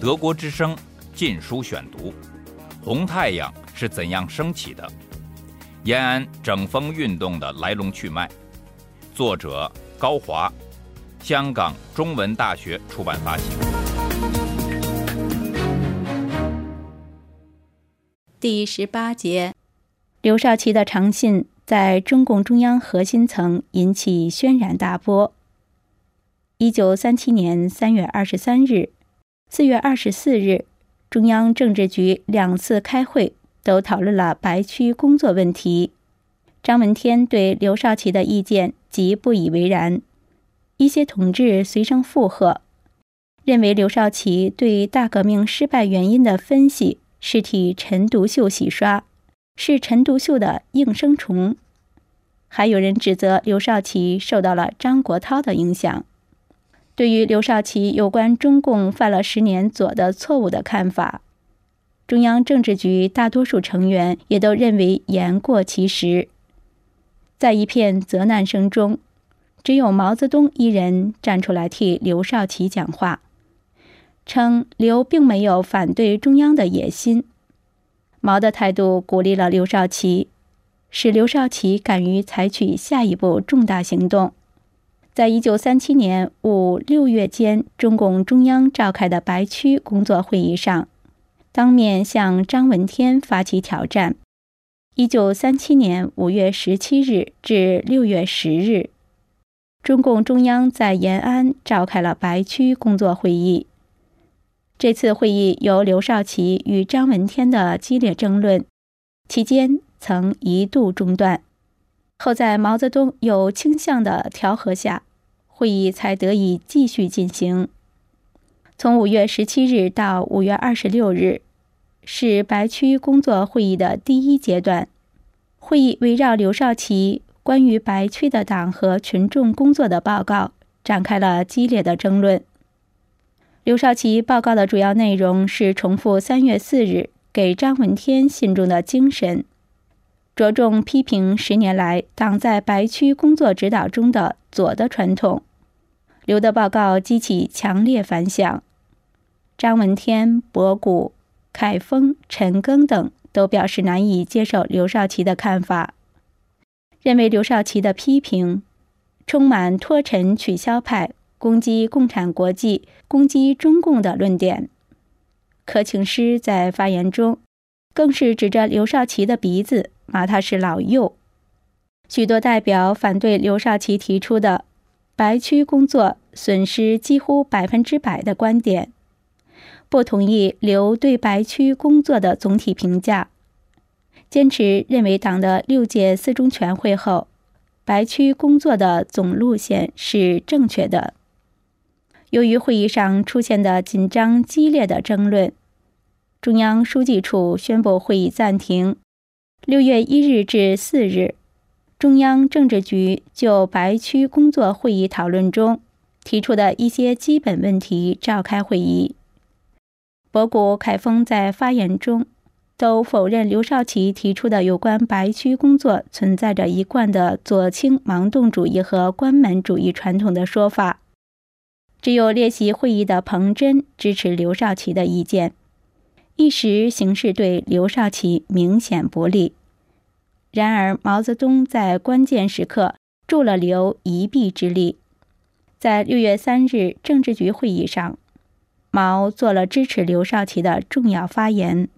德国之声《禁书选读》：红太阳是怎样升起的？延安整风运动的来龙去脉。作者高华，香港中文大学出版发行。第十八节，刘少奇的长信在中共中央核心层引起轩然大波。一九三七年三月二十三日。四月二十四日，中央政治局两次开会，都讨论了白区工作问题。张闻天对刘少奇的意见极不以为然，一些同志随声附和，认为刘少奇对大革命失败原因的分析是替陈独秀洗刷，是陈独秀的应声虫。还有人指责刘少奇受到了张国焘的影响。对于刘少奇有关中共犯了十年左的错误的看法，中央政治局大多数成员也都认为言过其实。在一片责难声中，只有毛泽东一人站出来替刘少奇讲话，称刘并没有反对中央的野心。毛的态度鼓励了刘少奇，使刘少奇敢于采取下一步重大行动。在一九三七年五六月间，中共中央召开的白区工作会议上，当面向张闻天发起挑战。一九三七年五月十七日至六月十日，中共中央在延安召开了白区工作会议。这次会议由刘少奇与张闻天的激烈争论，期间曾一度中断。后在毛泽东有倾向的调和下，会议才得以继续进行。从五月十七日到五月二十六日，是白区工作会议的第一阶段。会议围绕刘少奇关于白区的党和群众工作的报告展开了激烈的争论。刘少奇报告的主要内容是重复三月四日给张闻天信中的精神。着重批评十年来党在白区工作指导中的左的传统。刘的报告激起强烈反响，张闻天、博古、凯丰、陈赓等都表示难以接受刘少奇的看法，认为刘少奇的批评充满脱陈取消派、攻击共产国际、攻击中共的论点。柯庆施在发言中更是指着刘少奇的鼻子。骂他是老幼，许多代表反对刘少奇提出的白区工作损失几乎百分之百的观点，不同意刘对白区工作的总体评价，坚持认为党的六届四中全会后，白区工作的总路线是正确的。由于会议上出现的紧张激烈的争论，中央书记处宣布会议暂停。六月一日至四日，中央政治局就白区工作会议讨论中提出的一些基本问题召开会议。博古、凯丰在发言中都否认刘少奇提出的有关白区工作存在着一贯的左倾盲动主义和关门主义传统的说法。只有列席会议的彭真支持刘少奇的意见。一时形势对刘少奇明显不利，然而毛泽东在关键时刻助了刘一臂之力。在六月三日政治局会议上，毛做了支持刘少奇的重要发言。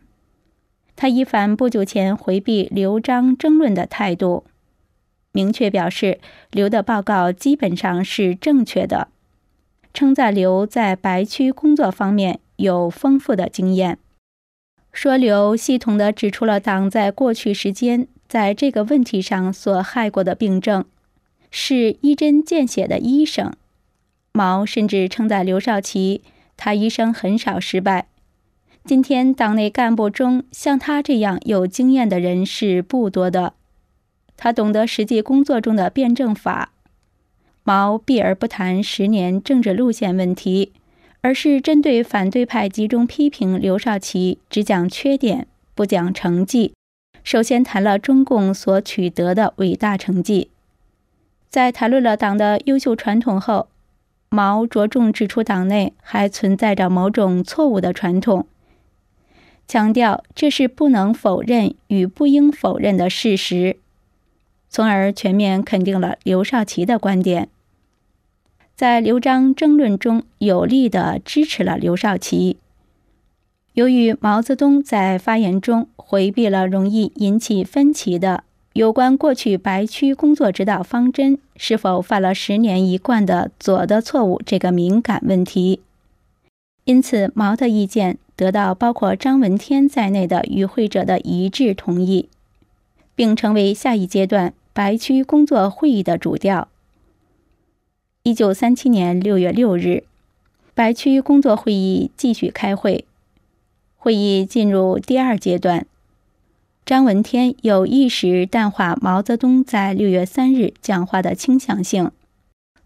他一反不久前回避刘璋争论的态度，明确表示刘的报告基本上是正确的，称赞刘在白区工作方面有丰富的经验。说刘系统地指出了党在过去时间在这个问题上所害过的病症，是一针见血的医生。毛甚至称赞刘少奇，他一生很少失败。今天党内干部中像他这样有经验的人是不多的，他懂得实际工作中的辩证法。毛避而不谈十年政治路线问题。而是针对反对派集中批评刘少奇，只讲缺点不讲成绩。首先谈了中共所取得的伟大成绩，在谈论了党的优秀传统后，毛着重指出党内还存在着某种错误的传统，强调这是不能否认与不应否认的事实，从而全面肯定了刘少奇的观点。在刘璋争论中，有力地支持了刘少奇。由于毛泽东在发言中回避了容易引起分歧的有关过去白区工作指导方针是否犯了十年一贯的左的错误这个敏感问题，因此毛的意见得到包括张闻天在内的与会者的一致同意，并成为下一阶段白区工作会议的主调。一九三七年六月六日，白区工作会议继续开会，会议进入第二阶段。张闻天有意识淡化毛泽东在六月三日讲话的倾向性，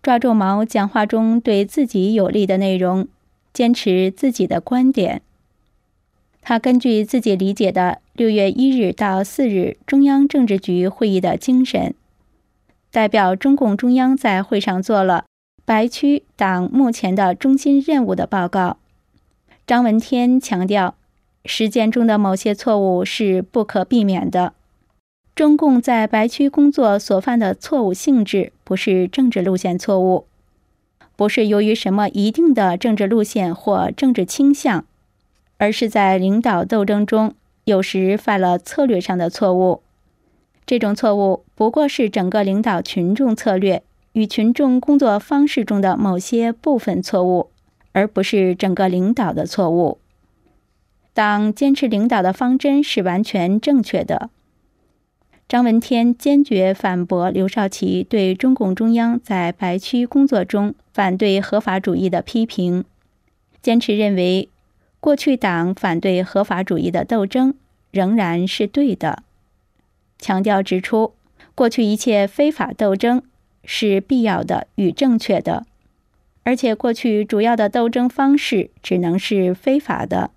抓住毛讲话中对自己有利的内容，坚持自己的观点。他根据自己理解的六月一日到四日中央政治局会议的精神。代表中共中央在会上做了白区党目前的中心任务的报告。张闻天强调，实践中的某些错误是不可避免的。中共在白区工作所犯的错误性质不是政治路线错误，不是由于什么一定的政治路线或政治倾向，而是在领导斗争中有时犯了策略上的错误。这种错误不过是整个领导群众策略与群众工作方式中的某些部分错误，而不是整个领导的错误。党坚持领导的方针是完全正确的。张闻天坚决反驳刘少奇对中共中央在白区工作中反对合法主义的批评，坚持认为，过去党反对合法主义的斗争仍然是对的。强调指出，过去一切非法斗争是必要的与正确的，而且过去主要的斗争方式只能是非法的。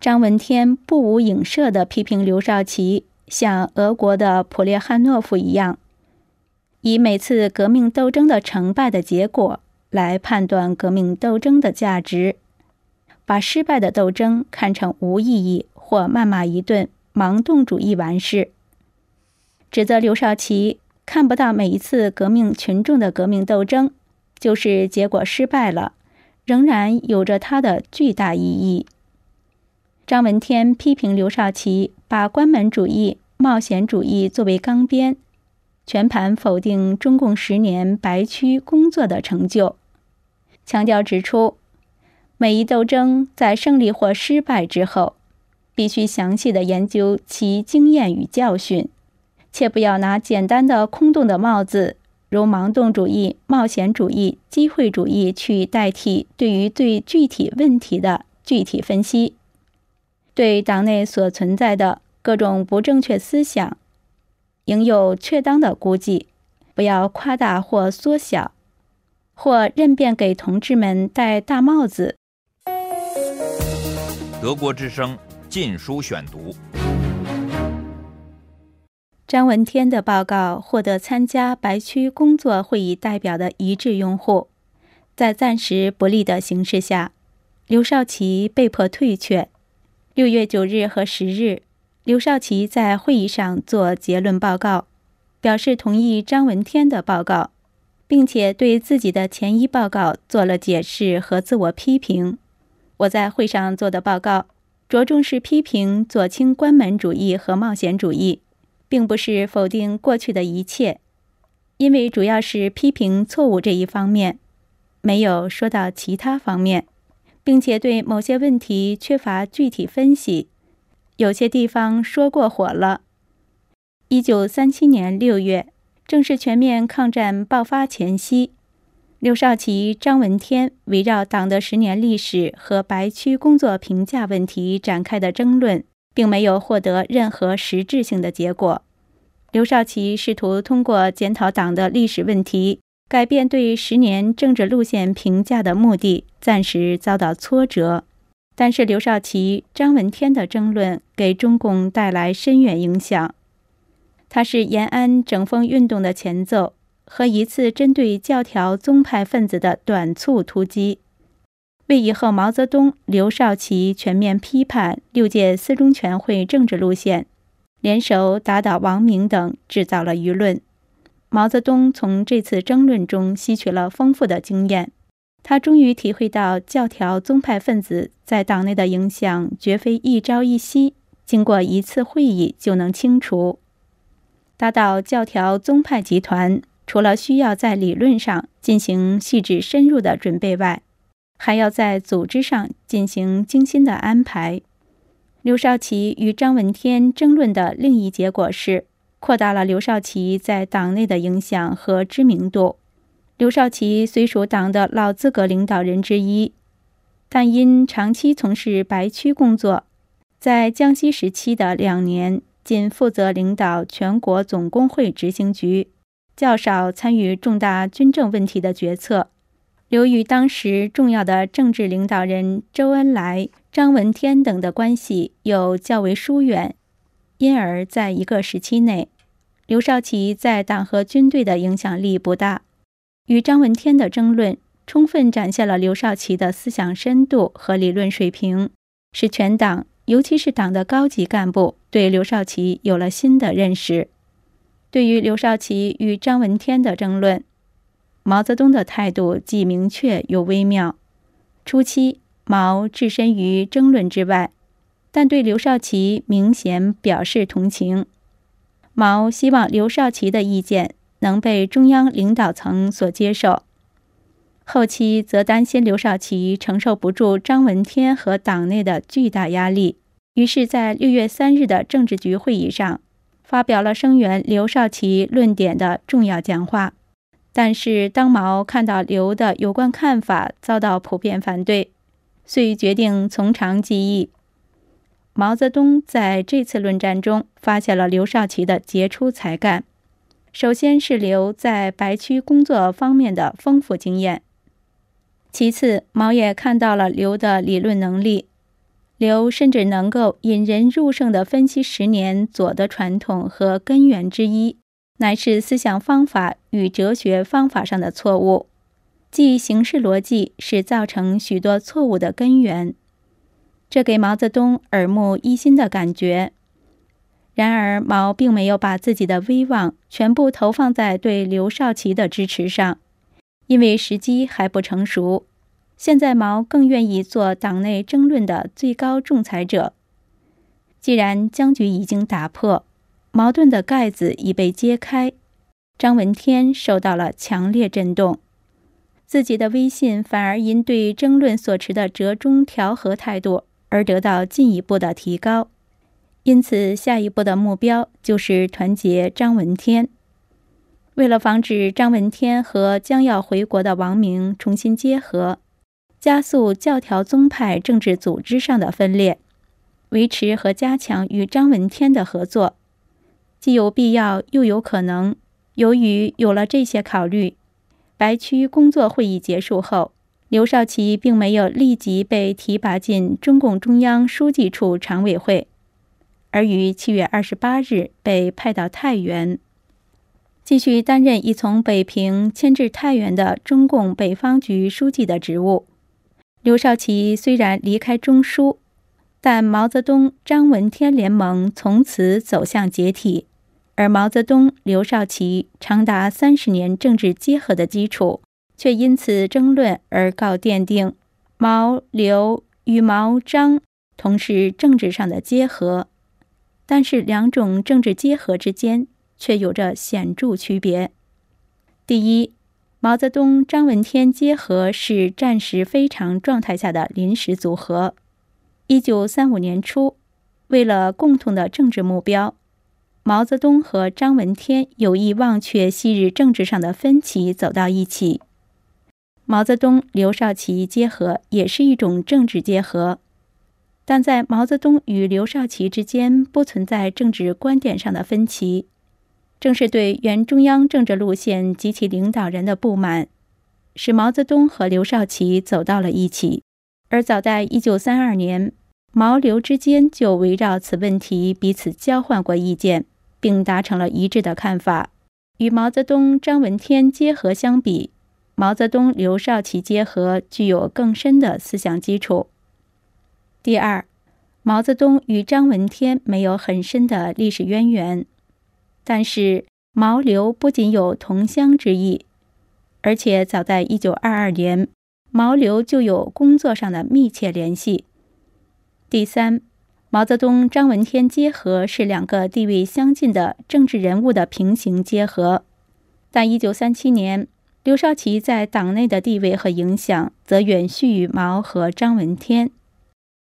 张闻天不无影射地批评刘少奇，像俄国的普列汉诺夫一样，以每次革命斗争的成败的结果来判断革命斗争的价值，把失败的斗争看成无意义或谩骂一顿，盲动主义完事。指责刘少奇看不到每一次革命群众的革命斗争就是结果失败了，仍然有着它的巨大意义。张闻天批评刘少奇把关门主义、冒险主义作为钢鞭，全盘否定中共十年白区工作的成就，强调指出，每一斗争在胜利或失败之后，必须详细的研究其经验与教训。切不要拿简单的空洞的帽子，如盲动主义、冒险主义、机会主义去代替对于最具体问题的具体分析。对党内所存在的各种不正确思想，应有确当的估计，不要夸大或缩小，或任便给同志们戴大帽子。德国之声《禁书选读》。张闻天的报告获得参加白区工作会议代表的一致拥护。在暂时不利的形势下，刘少奇被迫退却。六月九日和十日，刘少奇在会议上做结论报告，表示同意张闻天的报告，并且对自己的前一报告做了解释和自我批评。我在会上做的报告，着重是批评左倾关门主义和冒险主义。并不是否定过去的一切，因为主要是批评错误这一方面，没有说到其他方面，并且对某些问题缺乏具体分析，有些地方说过火了。一九三七年六月，正是全面抗战爆发前夕，刘少奇、张闻天围绕党的十年历史和白区工作评价问题展开的争论。并没有获得任何实质性的结果。刘少奇试图通过检讨党的历史问题，改变对十年政治路线评价的目的，暂时遭到挫折。但是，刘少奇、张闻天的争论给中共带来深远影响。它是延安整风运动的前奏和一次针对教条宗派分子的短促突击，为以后毛泽东、刘少奇全面批判六届四中全会政治路线，联手打倒王明等制造了舆论。毛泽东从这次争论中吸取了丰富的经验，他终于体会到教条宗派分子在党内的影响绝非一朝一夕，经过一次会议就能清除。打倒教条宗派集团。除了需要在理论上进行细致深入的准备外，还要在组织上进行精心的安排。刘少奇与张闻天争论的另一结果是，扩大了刘少奇在党内的影响和知名度。刘少奇虽属党的老资格领导人之一，但因长期从事白区工作，在江西时期的两年，仅负责领导全国总工会执行局。较少参与重大军政问题的决策，刘与当时重要的政治领导人周恩来、张闻天等的关系又较为疏远，因而在一个时期内，刘少奇在党和军队的影响力不大。与张闻天的争论，充分展现了刘少奇的思想深度和理论水平，使全党，尤其是党的高级干部，对刘少奇有了新的认识。对于刘少奇与张闻天的争论，毛泽东的态度既明确又微妙。初期，毛置身于争论之外，但对刘少奇明显表示同情。毛希望刘少奇的意见能被中央领导层所接受。后期则担心刘少奇承受不住张闻天和党内的巨大压力，于是，在六月三日的政治局会议上。发表了声援刘少奇论点的重要讲话，但是当毛看到刘的有关看法遭到普遍反对，遂决定从长计议。毛泽东在这次论战中发现了刘少奇的杰出才干，首先是刘在白区工作方面的丰富经验，其次毛也看到了刘的理论能力。刘甚至能够引人入胜地分析十年左的传统和根源之一，乃是思想方法与哲学方法上的错误，即形式逻辑是造成许多错误的根源。这给毛泽东耳目一新的感觉。然而，毛并没有把自己的威望全部投放在对刘少奇的支持上，因为时机还不成熟。现在毛更愿意做党内争论的最高仲裁者。既然僵局已经打破，矛盾的盖子已被揭开，张闻天受到了强烈震动，自己的威信反而因对争论所持的折中调和态度而得到进一步的提高。因此，下一步的目标就是团结张闻天。为了防止张闻天和将要回国的王明重新结合。加速教条宗派政治组织上的分裂，维持和加强与张闻天的合作，既有必要又有可能。由于有了这些考虑，白区工作会议结束后，刘少奇并没有立即被提拔进中共中央书记处常委会，而于七月二十八日被派到太原，继续担任已从北平迁至太原的中共北方局书记的职务。刘少奇虽然离开中枢，但毛泽东、张闻天联盟从此走向解体，而毛泽东、刘少奇长达三十年政治结合的基础，却因此争论而告奠定。毛、刘与毛、张同是政治上的结合，但是两种政治结合之间却有着显著区别。第一。毛泽东、张闻天结合是战时非常状态下的临时组合。一九三五年初，为了共同的政治目标，毛泽东和张闻天有意忘却昔日政治上的分歧，走到一起。毛泽东、刘少奇结合也是一种政治结合，但在毛泽东与刘少奇之间不存在政治观点上的分歧。正是对原中央政治路线及其领导人的不满，使毛泽东和刘少奇走到了一起。而早在1932年，毛刘之间就围绕此问题彼此交换过意见，并达成了一致的看法。与毛泽东、张闻天结合相比，毛泽东、刘少奇结合具有更深的思想基础。第二，毛泽东与张闻天没有很深的历史渊源，但是毛刘不仅有同乡之谊，而且早在一九二二年，毛刘就有工作上的密切联系。第三，毛泽东、张闻天结合是两个地位相近的政治人物的平行结合，但一九三七年，刘少奇在党内的地位和影响则远逊于毛和张闻天，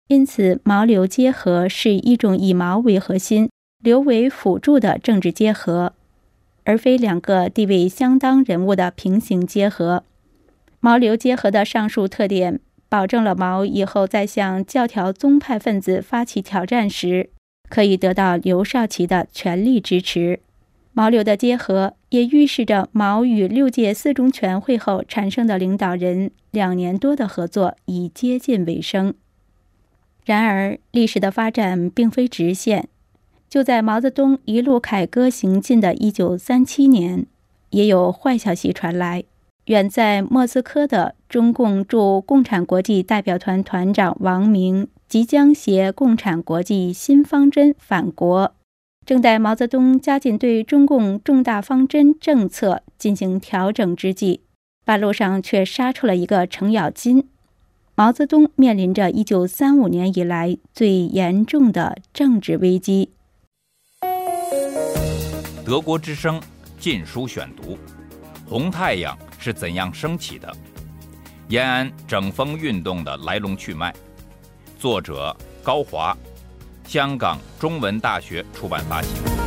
因此毛刘结合是一种以毛为核心、刘为辅助的政治结合。而非两个地位相当人物的平行结合，毛刘结合的上述特点，保证了毛以后在向教条宗派分子发起挑战时，可以得到刘少奇的全力支持。毛刘的结合也预示着毛与六届四中全会后产生的领导人两年多的合作已接近尾声。然而，历史的发展并非直线。就在毛泽东一路凯歌行进的一九三七年，也有坏消息传来。远在莫斯科的中共驻共产国际代表团团长王明即将携共产国际新方针返国，正待毛泽东加紧对中共重大方针政策进行调整之际，半路上却杀出了一个程咬金。毛泽东面临着一九三五年以来最严重的政治危机。德国之声《禁书选读》：红太阳是怎样升起的？延安整风运动的来龙去脉。作者高华，香港中文大学出版发行。